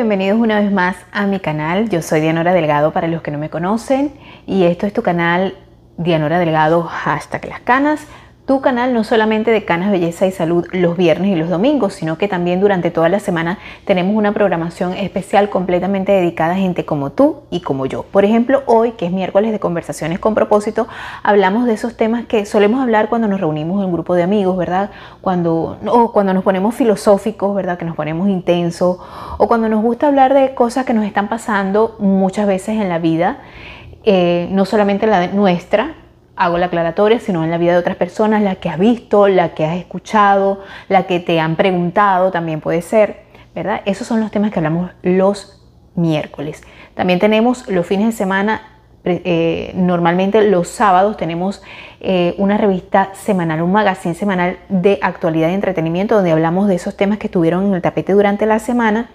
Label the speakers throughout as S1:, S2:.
S1: bienvenidos una vez más a mi canal. Yo soy Dianora Delgado para los que no me conocen y esto es tu canal Dianora Delgado hashtag las canas tu canal no solamente de Canas Belleza y Salud los viernes y los domingos, sino que también durante toda la semana tenemos una programación especial completamente dedicada a gente como tú y como yo. Por ejemplo, hoy, que es miércoles de conversaciones con propósito, hablamos de esos temas que solemos hablar cuando nos reunimos en un grupo de amigos, ¿verdad? Cuando, o cuando nos ponemos filosóficos, ¿verdad? Que nos ponemos intensos, o cuando nos gusta hablar de cosas que nos están pasando muchas veces en la vida, eh, no solamente la nuestra, hago la aclaratoria, sino en la vida de otras personas, la que has visto, la que has escuchado, la que te han preguntado, también puede ser, ¿verdad? Esos son los temas que hablamos los miércoles. También tenemos los fines de semana, eh, normalmente los sábados tenemos eh, una revista semanal, un magazine semanal de actualidad y entretenimiento, donde hablamos de esos temas que estuvieron en el tapete durante la semana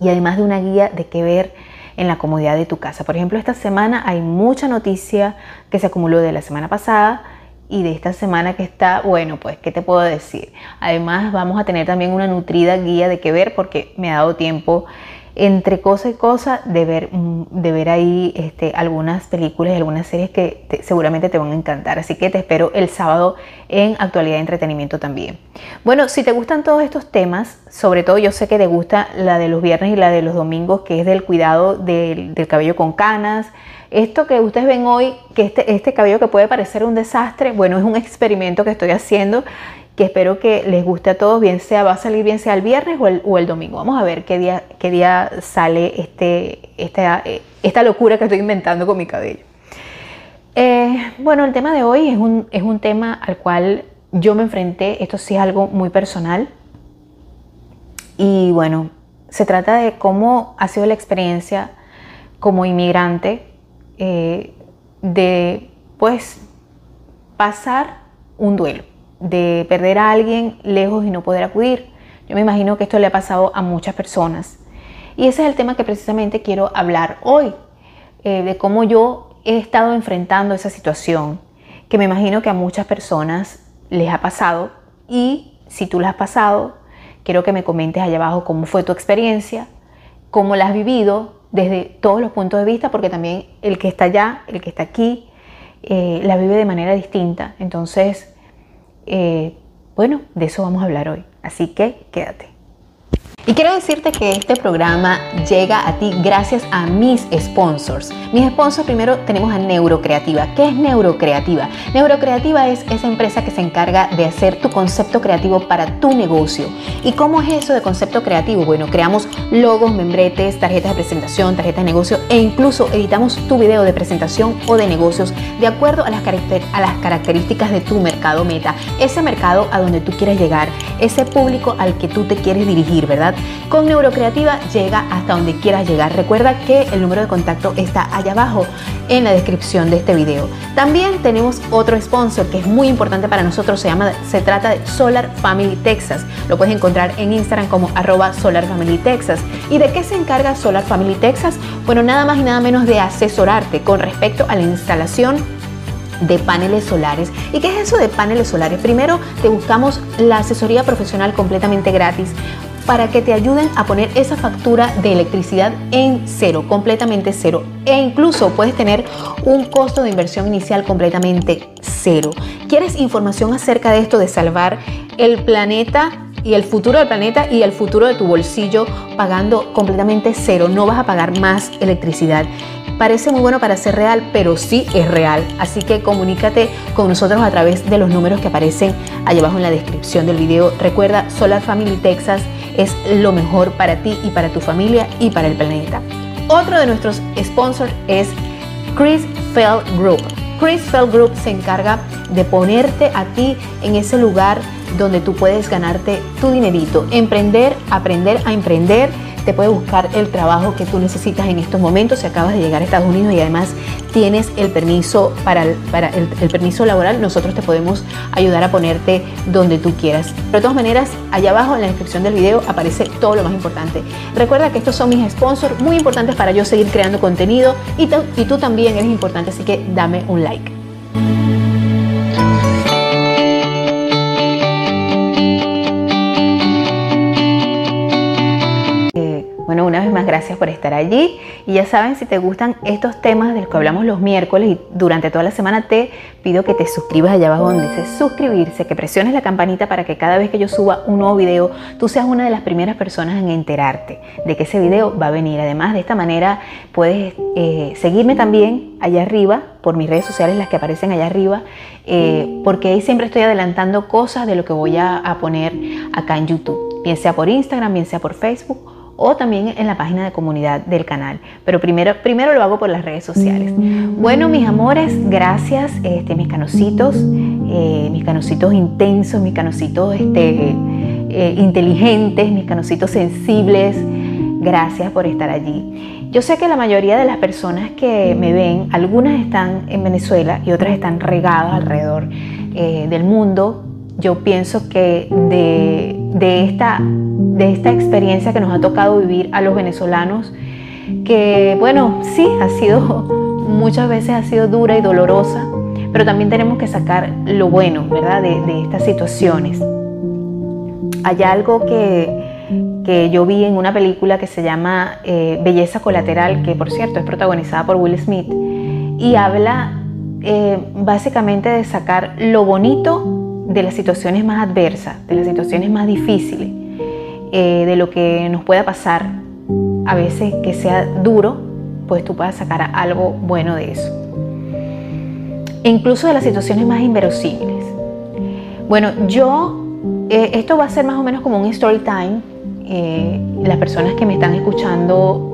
S1: y además de una guía de qué ver en la comodidad de tu casa. Por ejemplo, esta semana hay mucha noticia que se acumuló de la semana pasada y de esta semana que está, bueno, pues, ¿qué te puedo decir? Además, vamos a tener también una nutrida guía de qué ver porque me ha dado tiempo entre cosa y cosa de ver, mm, de ver ahí este, algunas películas y algunas series que seguramente te van a encantar. Así que te espero el sábado en Actualidad y Entretenimiento también. Bueno, si te gustan todos estos temas, sobre todo yo sé que te gusta la de los viernes y la de los domingos, que es del cuidado del, del cabello con canas. Esto que ustedes ven hoy, que este, este cabello que puede parecer un desastre, bueno, es un experimento que estoy haciendo que espero que les guste a todos, bien sea, va a salir bien sea el viernes o el, domingo. Vamos a ver qué día, qué día sale este, esta, eh, esta locura que estoy inventando con mi cabello. Eh, bueno, el tema de hoy es un, es un tema al cual yo me enfrenté, esto sí es algo muy personal. Y bueno, se trata de cómo ha sido la experiencia como inmigrante eh, de pues pasar un duelo de perder a alguien lejos y no poder acudir. Yo me imagino que esto le ha pasado a muchas personas. Y ese es el tema que precisamente quiero hablar hoy, eh, de cómo yo he estado enfrentando esa situación, que me imagino que a muchas personas les ha pasado. Y si tú la has pasado, quiero que me comentes allá abajo cómo fue tu experiencia, cómo la has vivido desde todos los puntos de vista, porque también el que está allá, el que está aquí, eh, la vive de manera distinta. Entonces, eh, bueno, de eso vamos a hablar hoy. Así que quédate. Y quiero decirte que este programa llega a ti gracias a mis sponsors. Mis sponsors primero tenemos a Neurocreativa. ¿Qué es Neurocreativa? Neurocreativa es esa empresa que se encarga de hacer tu concepto creativo para tu negocio. ¿Y cómo es eso de concepto creativo? Bueno, creamos logos, membretes, tarjetas de presentación, tarjetas de negocio e incluso editamos tu video de presentación o de negocios de acuerdo a las, a las características de tu mercado meta, ese mercado a donde tú quieres llegar, ese público al que tú te quieres dirigir, ¿verdad? Con Neurocreativa llega hasta donde quieras llegar. Recuerda que el número de contacto está allá abajo en la descripción de este video. También tenemos otro sponsor que es muy importante para nosotros, se, llama, se trata de Solar Family Texas. Lo puedes encontrar en Instagram como arroba Solar Family Texas. ¿Y de qué se encarga Solar Family Texas? Bueno, nada más y nada menos de asesorarte con respecto a la instalación de paneles solares. ¿Y qué es eso de paneles solares? Primero te buscamos la asesoría profesional completamente gratis para que te ayuden a poner esa factura de electricidad en cero, completamente cero. E incluso puedes tener un costo de inversión inicial completamente cero. ¿Quieres información acerca de esto de salvar el planeta? y el futuro del planeta y el futuro de tu bolsillo pagando completamente cero. No vas a pagar más electricidad. Parece muy bueno para ser real, pero sí es real. Así que comunícate con nosotros a través de los números que aparecen allá abajo en la descripción del video. Recuerda, Solar Family Texas es lo mejor para ti y para tu familia y para el planeta. Otro de nuestros sponsors es Chris Fell Group. Chris Fell Group se encarga de ponerte a ti en ese lugar donde tú puedes ganarte tu dinerito, emprender, aprender a emprender te puede buscar el trabajo que tú necesitas en estos momentos si acabas de llegar a Estados Unidos y además tienes el permiso para, el, permiso laboral, nosotros te podemos ayudar a ponerte donde tú quieras. Pero de todas maneras, allá abajo en la descripción del video aparece todo lo más importante. Recuerda que estos son mis sponsors muy importantes para yo seguir creando contenido y, y tú también eres importante, así que dame un like. Una vez más, gracias por estar allí. Y ya saben, si te gustan estos temas de los que hablamos los miércoles y durante toda la semana, te pido que te suscribas allá abajo donde dice suscribirse, que presiones la campanita para que cada vez que yo suba un nuevo video, tú seas una de las primeras personas en enterarte de que ese video va a venir. Además, de esta manera puedes eh, seguirme también allá arriba por mis redes sociales, las que aparecen allá arriba, eh, porque ahí siempre estoy adelantando cosas de lo que voy a, a poner acá en YouTube, bien sea por Instagram, bien sea por Facebook o también en la página de comunidad del canal. Pero primero, primero lo hago por las redes sociales. Bueno, mis amores, gracias, este, mis canositos, eh, mis canositos intensos, mis canositos este, eh, inteligentes, mis canositos sensibles. Gracias por estar allí. Yo sé que la mayoría de las personas que me ven, algunas están en Venezuela y otras están regadas alrededor eh, del mundo. Yo pienso que de, de esta de esta experiencia que nos ha tocado vivir a los venezolanos, que bueno, sí, ha sido, muchas veces ha sido dura y dolorosa, pero también tenemos que sacar lo bueno, ¿verdad?, de, estas situaciones. Hay algo que, que, yo vi en una película que se llama eh, Belleza Colateral, que por cierto es protagonizada por Will Smith, y habla eh, básicamente de sacar lo bonito de las situaciones más adversas, de las situaciones más difíciles eh, de lo que nos pueda pasar, a veces que sea duro, pues tú puedas sacar algo bueno de eso. Incluso de las situaciones más inverosímiles. Bueno, yo, eh, esto va a ser más o menos como un story time. Eh, las personas que me están escuchando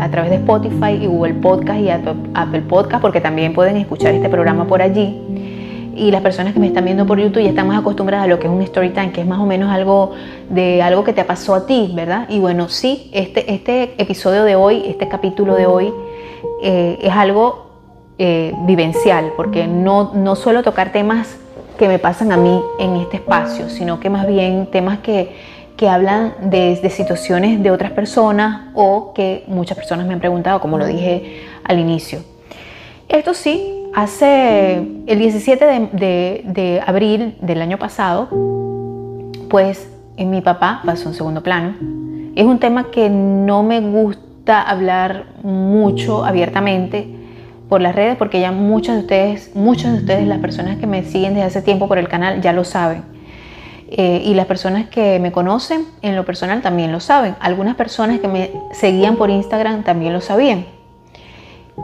S1: a través de Spotify y Google Podcast y Apple Podcast, porque también pueden escuchar este programa por allí y las personas que me están viendo por YouTube ya están más acostumbradas a lo que es un story time, que es más o menos algo de algo que te pasó a ti, ¿verdad? Y bueno, sí, este, este episodio de hoy, este capítulo de hoy, eh, es algo eh, vivencial, porque no, no suelo tocar temas que me pasan a mí en este espacio, sino que más bien temas que, que hablan de, de, situaciones de otras personas o que muchas personas me han preguntado, como lo dije al inicio. Esto sí, Hace el 17 de, abril del año pasado, pues en mi papá pasó en segundo plano. Es un tema que no me gusta hablar mucho abiertamente por las redes porque ya muchos de ustedes, muchos de ustedes, las personas que me siguen desde hace tiempo por el canal ya lo saben. Eh, y las personas que me conocen en lo personal también lo saben. Algunas personas que me seguían por Instagram también lo sabían.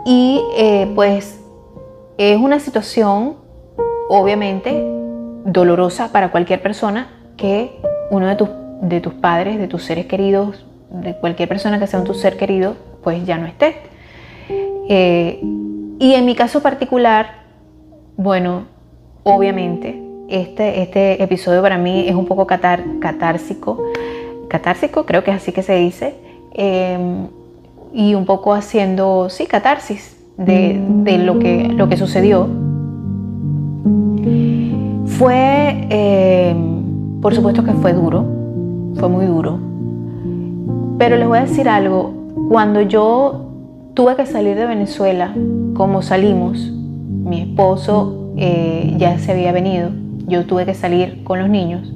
S1: Y eh, pues es una situación, obviamente, dolorosa para cualquier persona que uno de tus, de tus padres, de tus seres queridos, de cualquier persona que sea un tu ser querido, pues ya no esté. Eh, y en mi caso particular, bueno, obviamente, este, este episodio para mí es un poco catar, catársico, catársico, creo que es así que se dice, eh, y un poco haciendo, sí, catarsis, de, lo, que, lo que sucedió. Fue, eh, por supuesto que fue duro, fue muy duro, pero les voy a decir algo, cuando yo tuve que salir de Venezuela, como salimos, mi esposo eh, ya se había venido, yo tuve que salir con los niños,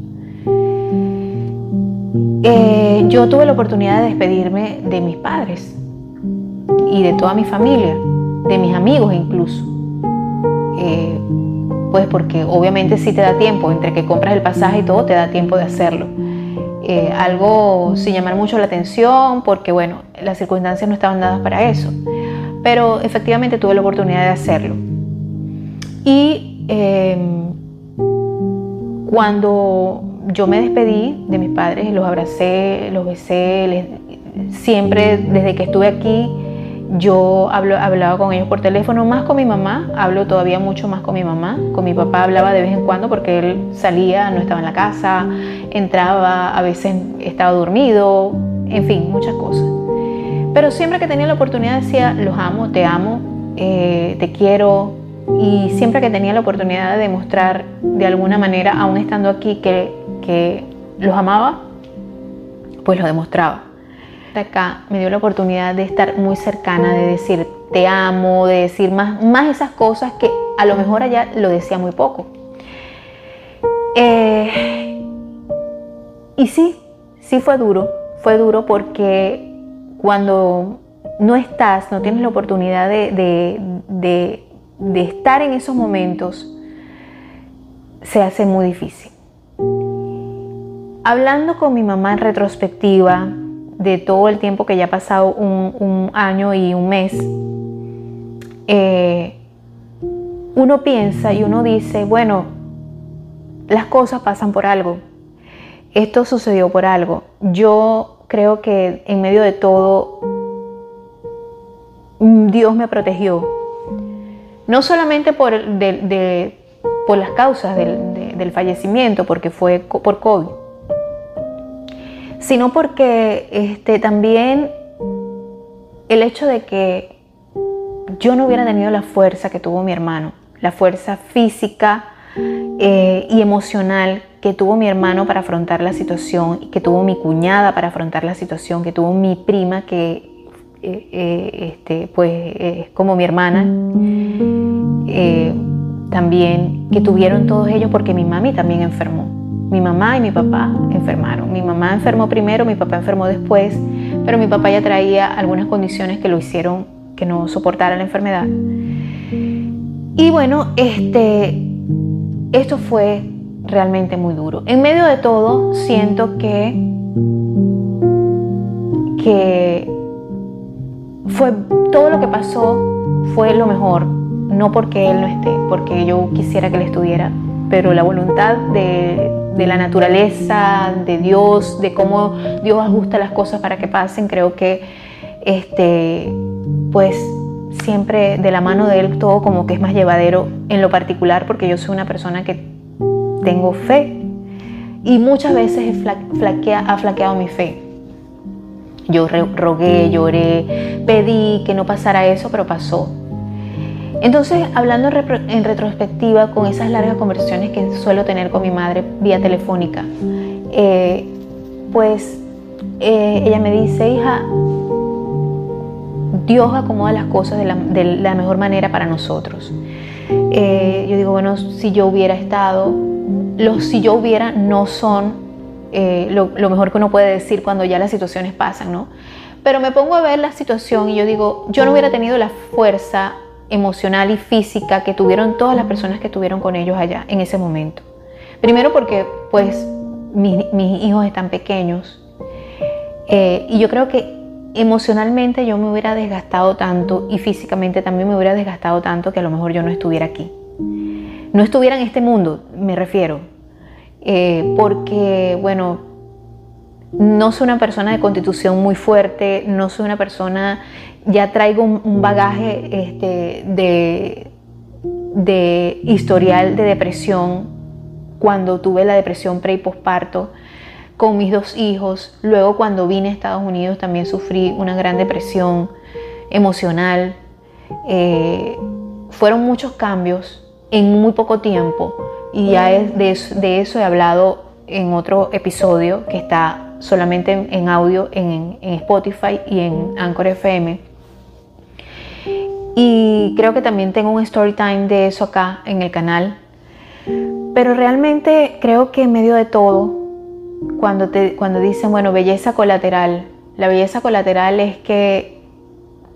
S1: eh, yo tuve la oportunidad de despedirme de mis padres y de toda mi familia de mis amigos incluso. Eh, pues porque obviamente sí te da tiempo, entre que compras el pasaje y todo, te da tiempo de hacerlo. Eh, algo sin llamar mucho la atención, porque bueno, las circunstancias no estaban dadas para eso. Pero efectivamente tuve la oportunidad de hacerlo. Y em, cuando yo me despedí de mis padres, los abracé, los besé, siempre desde que estuve aquí, yo hablaba con ellos por teléfono, más con mi mamá, hablo todavía mucho más con mi mamá. Con mi papá hablaba de vez en cuando porque él salía, no estaba en la casa, entraba, a veces estaba dormido, en fin, muchas cosas. Pero siempre que tenía la oportunidad decía, los amo, te amo, eh, te quiero. Y siempre que tenía la oportunidad de demostrar de alguna manera, aún estando aquí, que, que los amaba, pues lo demostraba acá me dio la oportunidad de estar muy cercana, de decir te amo, de decir más, más esas cosas que a lo mejor allá lo decía muy poco. Eh, y sí, sí fue duro, fue duro porque cuando no estás, no tienes la oportunidad de, de estar en esos momentos, se hace muy difícil. Hablando con mi mamá en retrospectiva de todo el tiempo que ya ha pasado un, año y un mes, eh, uno piensa y uno dice, bueno, las cosas pasan por algo. Esto sucedió por algo. Yo creo que en medio de todo, Dios me protegió. No solamente por, por las causas del, fallecimiento, porque fue por COVID, sino porque este, también el hecho de que yo no hubiera tenido la fuerza que tuvo mi hermano, la fuerza física eh, y emocional que tuvo mi hermano para afrontar la situación, que tuvo mi cuñada para afrontar la situación, que tuvo mi prima que eh, eh, este, pues es como mi hermana también que tuvieron todos ellos porque mi mami también enfermó. Mi mamá y mi papá enfermaron. Mi mamá enfermó primero, mi papá enfermó después, pero mi papá ya traía algunas condiciones que lo hicieron que no soportara la enfermedad. Y bueno, este, esto fue realmente muy duro. En medio de todo, siento que, que fue todo lo que pasó fue lo mejor no porque Él no esté, porque yo quisiera que Él estuviera, pero la voluntad de, la naturaleza, de Dios, de cómo Dios ajusta las cosas para que pasen, creo que este, pues siempre de la mano de Él todo como que es más llevadero en lo particular, porque yo soy una persona que tengo fe y muchas veces ha flaqueado mi fe. Yo rogué, lloré, pedí que no pasara eso, pero pasó. Entonces, hablando en retrospectiva con esas largas conversaciones que suelo tener con mi madre vía telefónica, eh, pues eh, ella me dice, hija, Dios acomoda las cosas de la, mejor manera para nosotros. Eh, yo digo, bueno, si yo hubiera estado, los si yo hubiera no son lo, lo, mejor que uno puede decir cuando ya las situaciones pasan, ¿no? Pero me pongo a ver la situación y yo digo, yo no hubiera tenido la fuerza emocional y física que tuvieron todas las personas que estuvieron con ellos allá en ese momento. Primero porque pues mis, hijos están pequeños eh, y yo creo que emocionalmente yo me hubiera desgastado tanto y físicamente también me hubiera desgastado tanto que a lo mejor yo no estuviera aquí. No estuviera en este mundo, me refiero. Eh, porque, bueno, no soy una persona de constitución muy fuerte, no soy una persona, ya traigo un, bagaje este, de, de historial de depresión cuando tuve la depresión pre y posparto con mis dos hijos. Luego cuando vine a Estados Unidos también sufrí una gran depresión emocional. Eh, fueron muchos cambios en muy poco tiempo y ya de, de eso he hablado en otro episodio que está solamente en, audio en, Spotify y en Anchor FM. Y creo que también tengo un story time de eso acá en el canal. Pero realmente creo que en medio de todo, cuando, te, cuando dicen, bueno, belleza colateral, la belleza colateral es que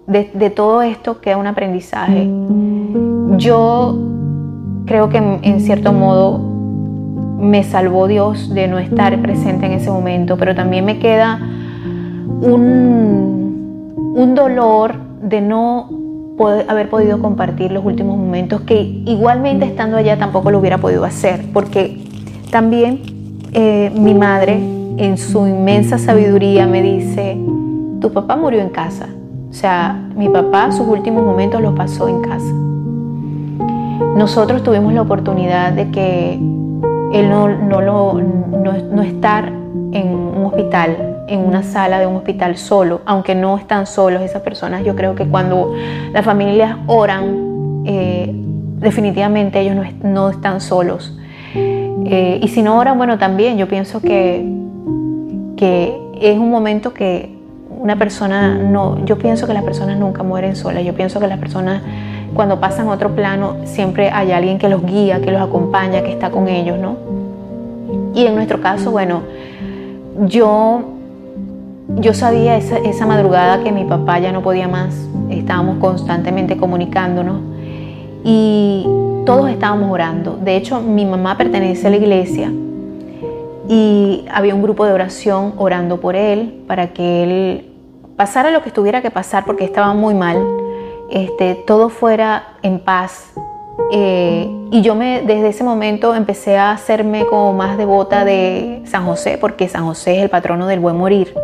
S1: de, de todo esto queda un aprendizaje. Yo creo que en cierto modo me salvó Dios de no estar presente en ese momento, pero también me queda un, un dolor de no haber podido compartir los últimos momentos que igualmente estando allá tampoco lo hubiera podido hacer, porque también eh, mi madre en su inmensa sabiduría me dice, tu papá murió en casa, o sea, mi papá sus últimos momentos los pasó en casa. Nosotros tuvimos la oportunidad de que el no, no, no, estar en un hospital, en una sala de un hospital solo, aunque no están solos esas personas, yo creo que cuando las familias oran, eh, definitivamente ellos no, están solos. Eh, y si no oran, bueno, también yo pienso que, que es un momento que una persona no, yo pienso que las personas nunca mueren solas, yo pienso que las personas cuando pasan a otro plano siempre hay alguien que los guía, que los acompaña, que está con ellos, ¿no? Y en nuestro caso, bueno, yo yo sabía esa, esa madrugada que mi papá ya no podía más, estábamos constantemente comunicándonos y todos estábamos orando. De hecho, mi mamá pertenece a la iglesia y había un grupo de oración orando por él para que él pasara lo que tuviera que pasar porque estaba muy mal, este, todo fuera en paz. Eh, y yo desde ese momento empecé a hacerme como más devota de San José, porque San José es el patrono del buen morir.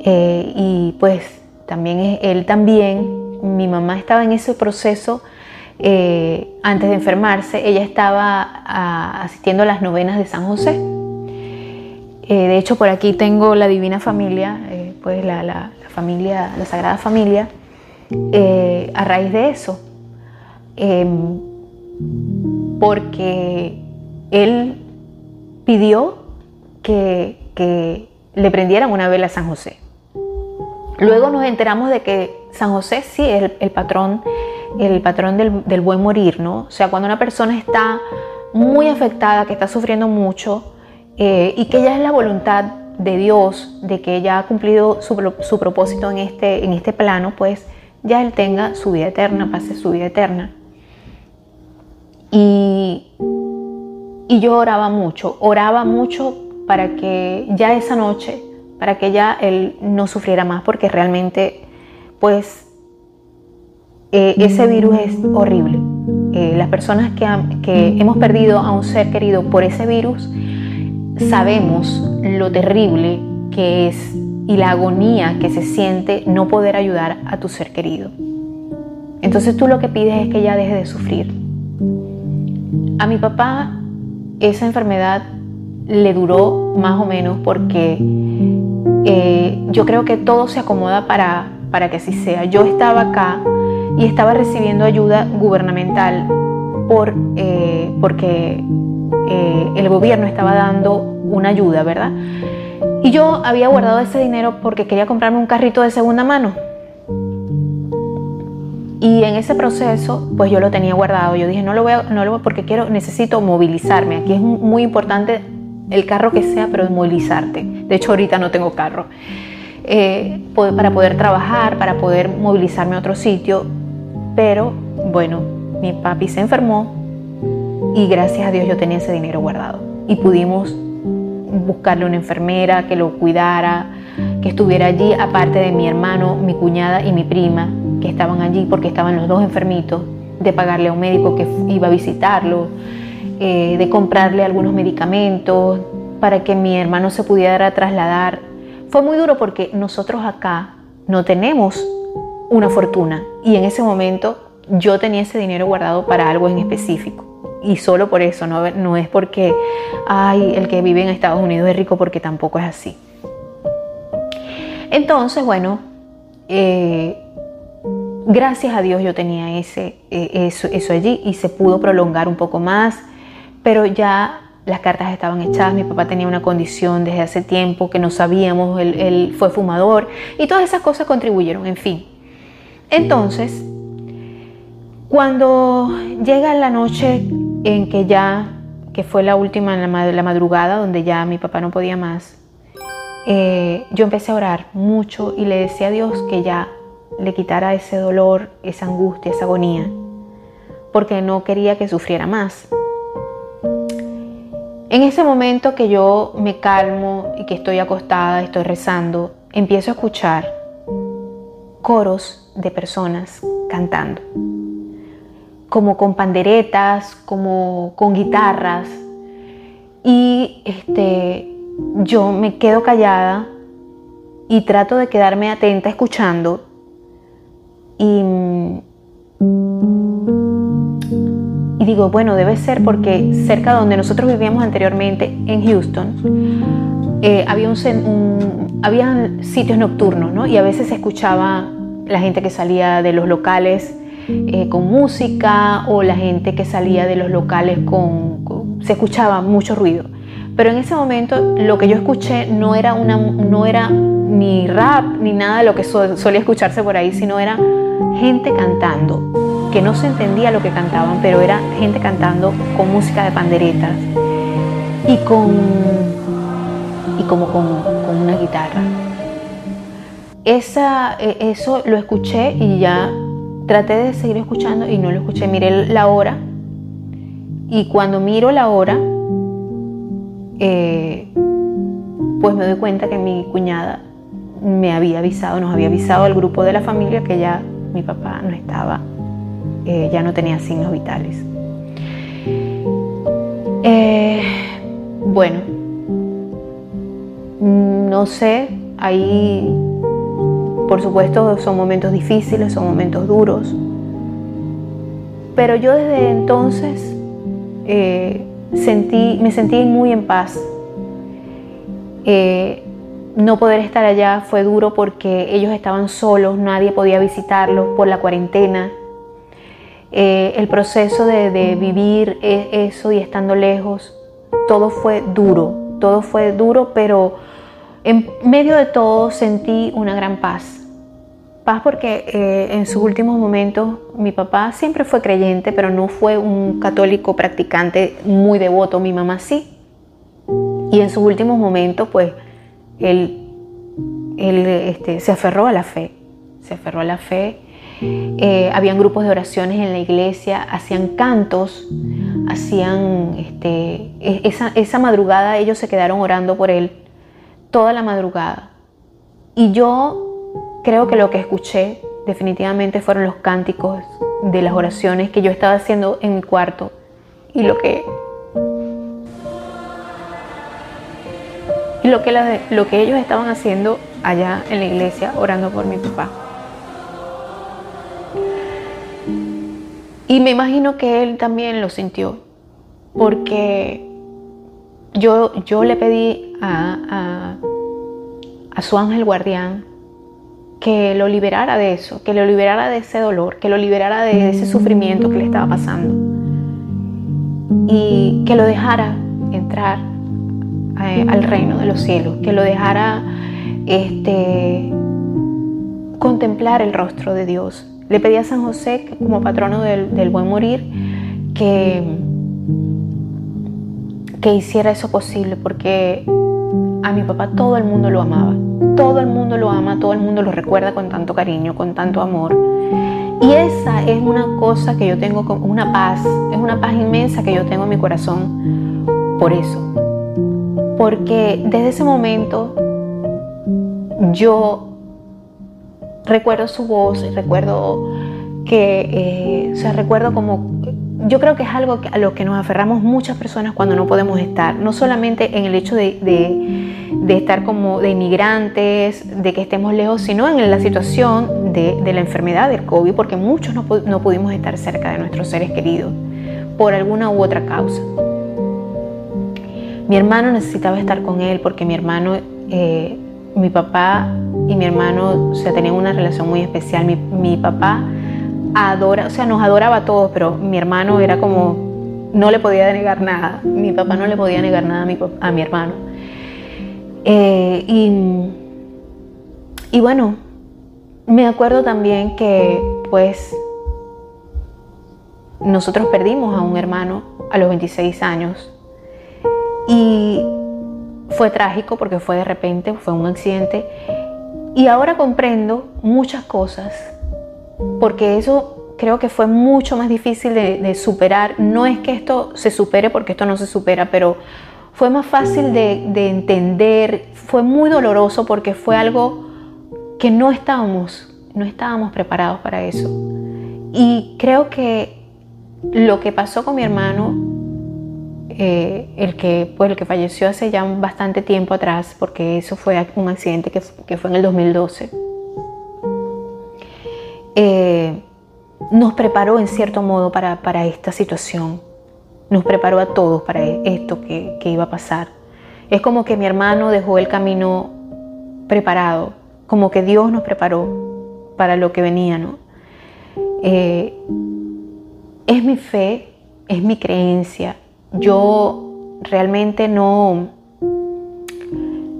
S1: Eh, y pues también él también, mi mamá estaba en ese proceso eh, antes de enfermarse, ella estaba ah, asistiendo a las novenas de San José. de hecho, por aquí tengo la Divina Familia, pues la, familia, la Sagrada Familia, a raíz de eso. Em, porque él pidió que, le prendieran una vela a San José. Luego nos enteramos de que San José sí es el, patrón, el patrón del, buen morir, ¿no? O sea, cuando una persona está muy afectada, que está sufriendo mucho eh, y que ya es la voluntad de Dios, de que ella ha cumplido su, propósito en este, en este plano, pues ya él tenga su vida eterna, pase su vida eterna. Y, yo oraba mucho, oraba mucho para que ya esa noche, para que ya él no sufriera más, porque realmente, pues, eh, ese virus es horrible. Eh, las personas que, que hemos perdido a un ser querido por ese virus, sabemos lo terrible que es y la agonía que se siente no poder ayudar a tu ser querido. Entonces tú lo que pides es que ya deje de sufrir. A mi papá esa enfermedad le duró más o menos porque eh, yo creo que todo se acomoda para, para que así sea. Yo estaba acá y estaba recibiendo ayuda gubernamental por, eh, porque eh, el gobierno estaba dando una ayuda, ¿verdad? Y yo había guardado ese dinero porque quería comprarme un carrito de segunda mano. Y en ese proceso, pues yo lo tenía guardado. Yo dije, no lo voy a, no lo voy porque quiero, necesito movilizarme. Aquí es muy importante el carro que sea, pero movilizarte. De hecho, ahorita no tengo carro. Eh, para poder trabajar, para poder movilizarme a otro sitio. Pero bueno, mi papi se enfermó y gracias a Dios yo tenía ese dinero guardado. Y pudimos buscarle una enfermera que lo cuidara, que estuviera allí, aparte de mi hermano, mi cuñada y mi prima, que estaban allí porque estaban los dos enfermitos, de pagarle a un médico que iba a visitarlo, eh, de comprarle algunos medicamentos para que mi hermano se pudiera trasladar. Fue muy duro porque nosotros acá no tenemos una fortuna y en ese momento yo tenía ese dinero guardado para algo en específico. Y solo por eso, no, no es porque, ay, el que vive en Estados Unidos es rico, porque tampoco es así. Entonces, bueno, eh, gracias a Dios yo tenía ese, eh, eso, allí y se pudo prolongar un poco más, pero ya las cartas estaban echadas, mi papá tenía una condición desde hace tiempo que no sabíamos, él, fue fumador y todas esas cosas contribuyeron, en fin. Entonces, cuando llega la noche en que ya, que fue la última, en la, madrugada, donde ya mi papá no podía más, eh, yo empecé a orar mucho y le decía a Dios que ya le quitara ese dolor, esa angustia, esa agonía, porque no quería que sufriera más. En ese momento que yo me calmo y que estoy acostada, estoy rezando, empiezo a escuchar coros de personas cantando, como con panderetas, como con guitarras. Y este, yo me quedo callada y trato de quedarme atenta escuchando y, digo, bueno, debe ser porque cerca donde nosotros vivíamos anteriormente, en Houston, eh, había, un, sitios nocturnos, ¿no? Y a veces se escuchaba la gente que salía de los locales eh, con música o la gente que salía de los locales con, se escuchaba mucho ruido. Pero en ese momento lo que yo escuché no era, una, no era ni rap ni nada de lo que solía escucharse por ahí, sino era gente cantando, que no se entendía lo que cantaban, pero era gente cantando con música de panderetas y con y como con, una guitarra. esa, e, eso lo escuché y ya traté de seguir escuchando y no lo escuché. Miré la hora y cuando miro la hora, eh, pues me doy cuenta que mi cuñada me había avisado, nos había avisado al grupo de la familia que ya mi papá no estaba, eh, ya no tenía signos vitales. Eh, bueno, no sé, ahí por supuesto son momentos difíciles, son momentos duros, pero yo desde entonces eh, sentí, me sentí muy en paz. Eh, no poder estar allá fue duro porque ellos estaban solos, nadie podía visitarlos por la cuarentena. Eh, el proceso de, de, vivir e, eso y estando lejos, todo fue duro, todo fue duro, pero en medio de todo sentí una gran paz. Paz porque eh, en sus últimos momentos mi papá siempre fue creyente, pero no fue un católico practicante muy devoto, mi mamá sí. Y en sus últimos momentos, pues, él, este, se aferró a la fe, se aferró a la fe. Eh, habían grupos de oraciones en la iglesia, hacían cantos, hacían, este, e, esa madrugada ellos se quedaron orando por él, toda la madrugada. Y yo Creo que lo que escuché definitivamente fueron los cánticos de las oraciones que yo estaba haciendo en mi cuarto y lo que y lo que, lo que ellos estaban haciendo allá en la iglesia orando por mi papá. Y me imagino que él también lo sintió, porque yo, yo le pedí a, su ángel guardián que lo liberara de eso, que lo liberara de ese dolor, que lo liberara de ese sufrimiento que le estaba pasando y que lo dejara entrar eh, al reino de los cielos, que lo dejara este, contemplar el rostro de Dios. Le pedí a San José, como patrono del buen morir, que, que hiciera eso posible, porque a mi papá todo el mundo lo amaba. Todo el mundo lo ama, todo el mundo lo recuerda con tanto cariño, con tanto amor. Y esa es una cosa que yo tengo, una paz, es una paz inmensa que yo tengo en mi corazón por eso. Porque desde ese momento yo recuerdo su voz, recuerdo que, eh, o sea, recuerdo como yo creo que es algo a lo que nos aferramos muchas personas cuando no podemos estar, no solamente en el hecho de, estar como de inmigrantes, de que estemos lejos, sino en la situación de, la enfermedad del COVID, porque muchos no, pudimos estar cerca de nuestros seres queridos por alguna u otra causa. Mi hermano necesitaba estar con él porque mi hermano, eh, mi papá y mi hermano o tenían una relación muy especial. Mi papá adora, o sea, nos adoraba a todos, pero mi hermano era como, no le podía negar nada, mi papá no le podía negar nada a mi, hermano. Eh, y, y bueno, me acuerdo también que pues nosotros perdimos a un hermano a los 26 años. Y fue trágico porque fue de repente, fue un accidente. Y ahora comprendo muchas cosas porque eso creo que fue mucho más difícil de, superar. No es que esto se supere porque esto no se supera, pero fue más fácil de, entender, fue muy doloroso porque fue algo que no estábamos, no estábamos preparados para eso. Y creo que lo que pasó con mi hermano, eh, el, que, pues, el que falleció hace ya bastante tiempo atrás, porque eso fue un accidente que, que fue en el 2012, eh, nos preparó en cierto modo para, esta situación. Nos preparó a todos para esto que, iba a pasar. Es como que mi hermano dejó el camino preparado, como que Dios nos preparó para lo que venía, ¿no? Eh, es mi fe, es mi creencia. Yo realmente no,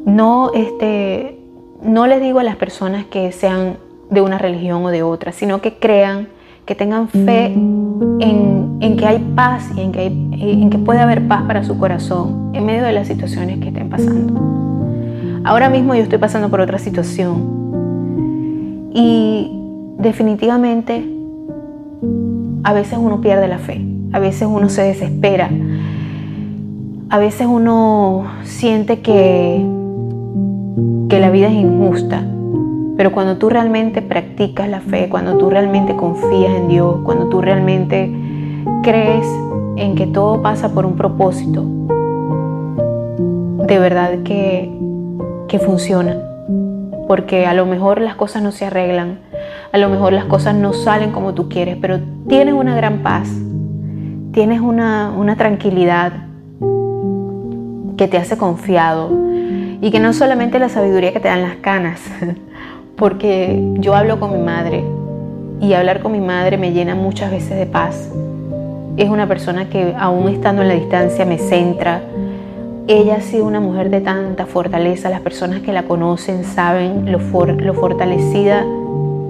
S1: no, este, no les digo a las personas que sean de una religión o de otra, sino que crean, que tengan fe en, que hay paz y en que, en que puede haber paz para su corazón en medio de las situaciones que estén pasando. Ahora mismo yo estoy pasando por otra situación Y definitivamente a veces uno pierde la fe, a veces uno se desespera, a veces uno siente que, que la vida es injusta, pero cuando tú realmente practicas la fe, cuando tú realmente confías en Dios, cuando tú realmente crees en que todo pasa por un propósito, de verdad que, que funciona. Porque a lo mejor las cosas no se arreglan, a lo mejor las cosas no salen como tú quieres, pero tienes una gran paz, tienes una, una tranquilidad que te hace confiado y que no solamente la sabiduría que te dan las canas, porque yo hablo con mi madre y hablar con mi madre me llena muchas veces de paz. Es una persona que aún estando en la distancia me centra. Ella ha sido una mujer de tanta fortaleza. Las personas que la conocen saben lo, lo fortalecida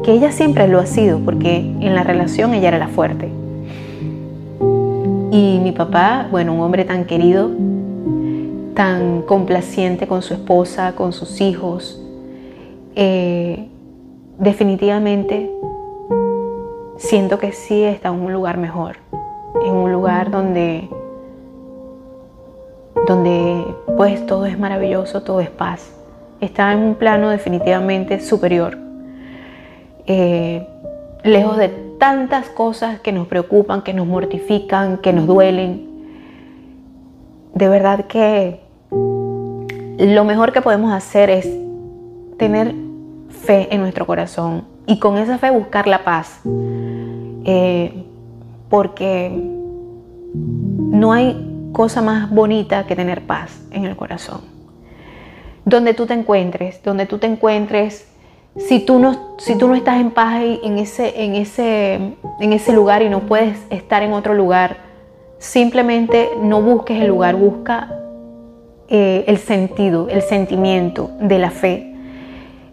S1: que ella siempre lo ha sido, porque en la relación ella era la fuerte. Y mi papá, bueno, un hombre tan querido, tan complaciente con su esposa, con sus hijos, eh, definitivamente siento que sí está en un lugar mejor, en un lugar donde, donde pues todo es maravilloso, todo es paz. Está en un plano definitivamente superior, eh, lejos de tantas cosas que nos preocupan, que nos mortifican, que nos duelen. De verdad que lo mejor que podemos hacer es tener fe en nuestro corazón y con esa fe buscar la paz. Eh, porque no hay cosa más bonita que tener paz en el corazón. Donde tú te encuentres, donde tú te encuentres, si tú no, si tú no estás en paz en ese, en, ese, en ese lugar y no puedes estar en otro lugar, simplemente no busques el lugar, busca eh, el sentido, el sentimiento de la fe.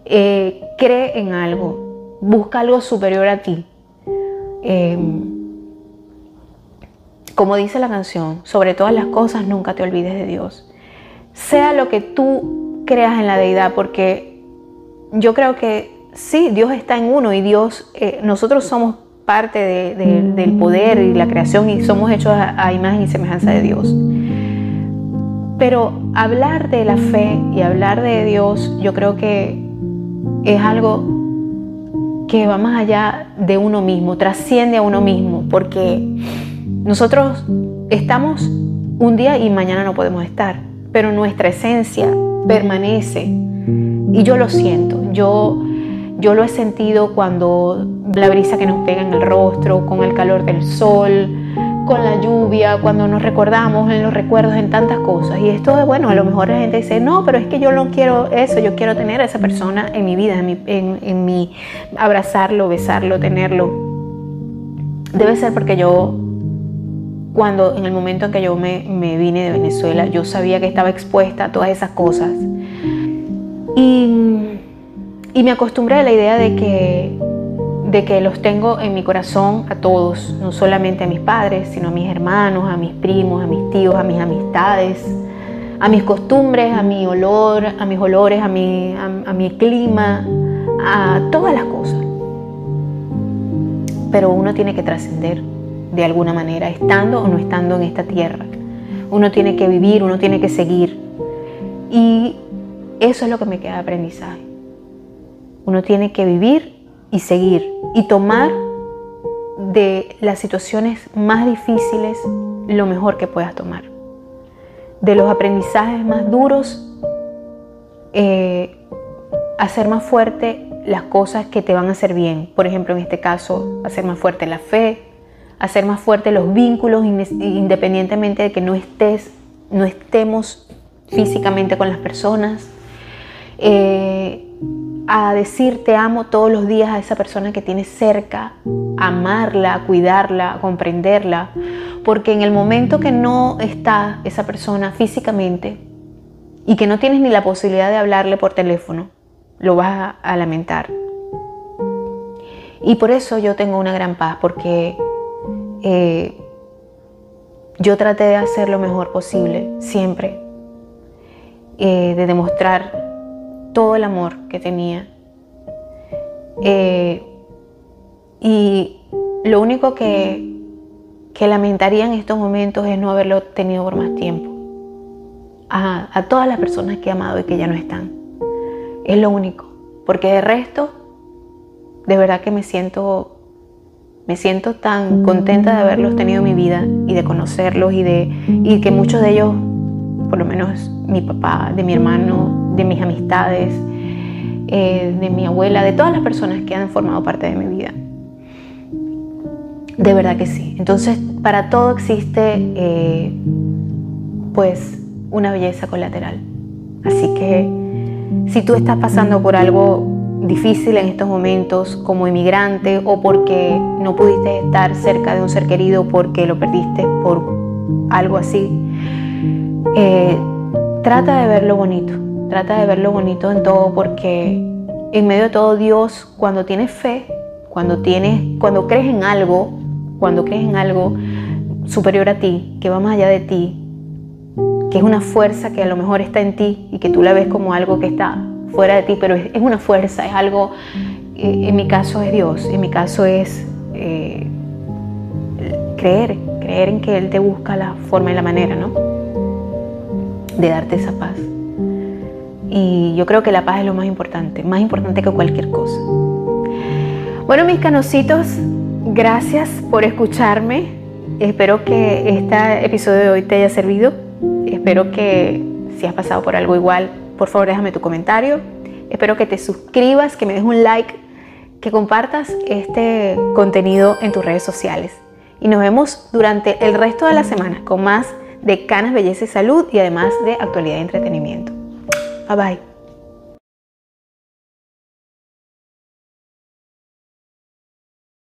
S1: Eh, cree en algo, busca algo superior a ti. Em, como dice la canción, sobre todas las cosas nunca te olvides de Dios. Sea lo que tú creas en la deidad, porque yo creo que sí, Dios está en uno y Dios, eh, nosotros somos parte del poder y la creación y somos hechos a imagen y semejanza de Dios. Pero hablar de la fe y hablar de Dios, yo creo que es algo que va más allá de uno mismo, trasciende a uno mismo, porque nosotros estamos un día y mañana no podemos estar, pero nuestra esencia permanece. Y yo lo siento, yo, yo lo he sentido cuando la brisa que nos pega en el rostro, con el calor del sol, con la lluvia, cuando nos recordamos en los recuerdos, en tantas cosas. Y esto es bueno, a lo mejor la gente dice, no, pero es que yo no quiero eso, yo quiero tener a esa persona en mi vida, en mi, abrazarlo, besarlo, tenerlo. Debe ser porque yo, cuando en el momento en que yo me, me vine de Venezuela, yo sabía que estaba expuesta a todas esas cosas. Y, y me acostumbré a la idea de que de que los tengo en mi corazón a todos, no solamente a mis padres, sino a mis hermanos, a mis primos, a mis tíos, a mis amistades, a mis costumbres, a mi olor, a mis olores, a mi, a, mi clima, a todas las cosas. Pero uno tiene que trascender de alguna manera, estando o no estando en esta tierra. Uno tiene que vivir, uno tiene que seguir. Y eso es lo que me queda de aprendizaje. Uno tiene que vivir y seguir y tomar de las situaciones más difíciles lo mejor que puedas tomar. De los aprendizajes más duros, eh, hacer más fuerte las cosas que te van a hacer bien. Por ejemplo, en este caso, hacer más fuerte la fe, hacer más fuerte los vínculos independientemente de que no estés, no estemos físicamente con las personas. Eh, a decir te amo todos los días a esa persona que tienes cerca, amarla, cuidarla, comprenderla, porque en el momento que no está esa persona físicamente y que no tienes ni la posibilidad de hablarle por teléfono, lo vas a, lamentar. Y por eso yo tengo una gran paz, porque eh, yo traté de hacer lo mejor posible, siempre, eh, de demostrar todo el amor que tenía. Eh, y lo único que, que lamentaría en estos momentos es no haberlo tenido por más tiempo. A, a todas las personas que he amado y que ya no están. Es lo único. Porque de resto, de verdad que me siento me siento tan contenta de haberlos tenido en mi vida y de conocerlos y de y que muchos de ellos, por lo menos mi papá, de mi hermano, de mis amistades, eh, de mi abuela, de todas las personas que han formado parte de mi vida. De verdad que sí. Entonces, para todo existe, eh, pues, una belleza colateral. Así que, si tú estás pasando por algo difícil en estos momentos como inmigrante o porque no pudiste estar cerca de un ser querido porque lo perdiste por algo así, eh, trata de ver lo bonito, trata de ver lo bonito en todo porque en medio de todo Dios, cuando tienes fe, cuando, tienes, cuando crees en algo, cuando crees en algo superior a ti, que va más allá de ti, que es una fuerza que a lo mejor está en ti y que tú la ves como algo que está fuera de ti, pero es, una fuerza, es algo, eh, en mi caso es Dios, en mi caso es eh, creer, creer en que Él te busca la forma y la manera, ¿no? De darte esa paz. Y yo creo que la paz es lo más importante, más importante que cualquier cosa. Bueno, mis canositos, gracias por escucharme. Espero que este episodio de hoy te haya servido. Espero que si has pasado por algo igual, por favor déjame tu comentario. Espero que te suscribas, que me des un like, que compartas este contenido en tus redes sociales. Y nos vemos durante el resto de la semana con más de Canas, Belleza y Salud y además de actualidad y entretenimiento. 拜拜。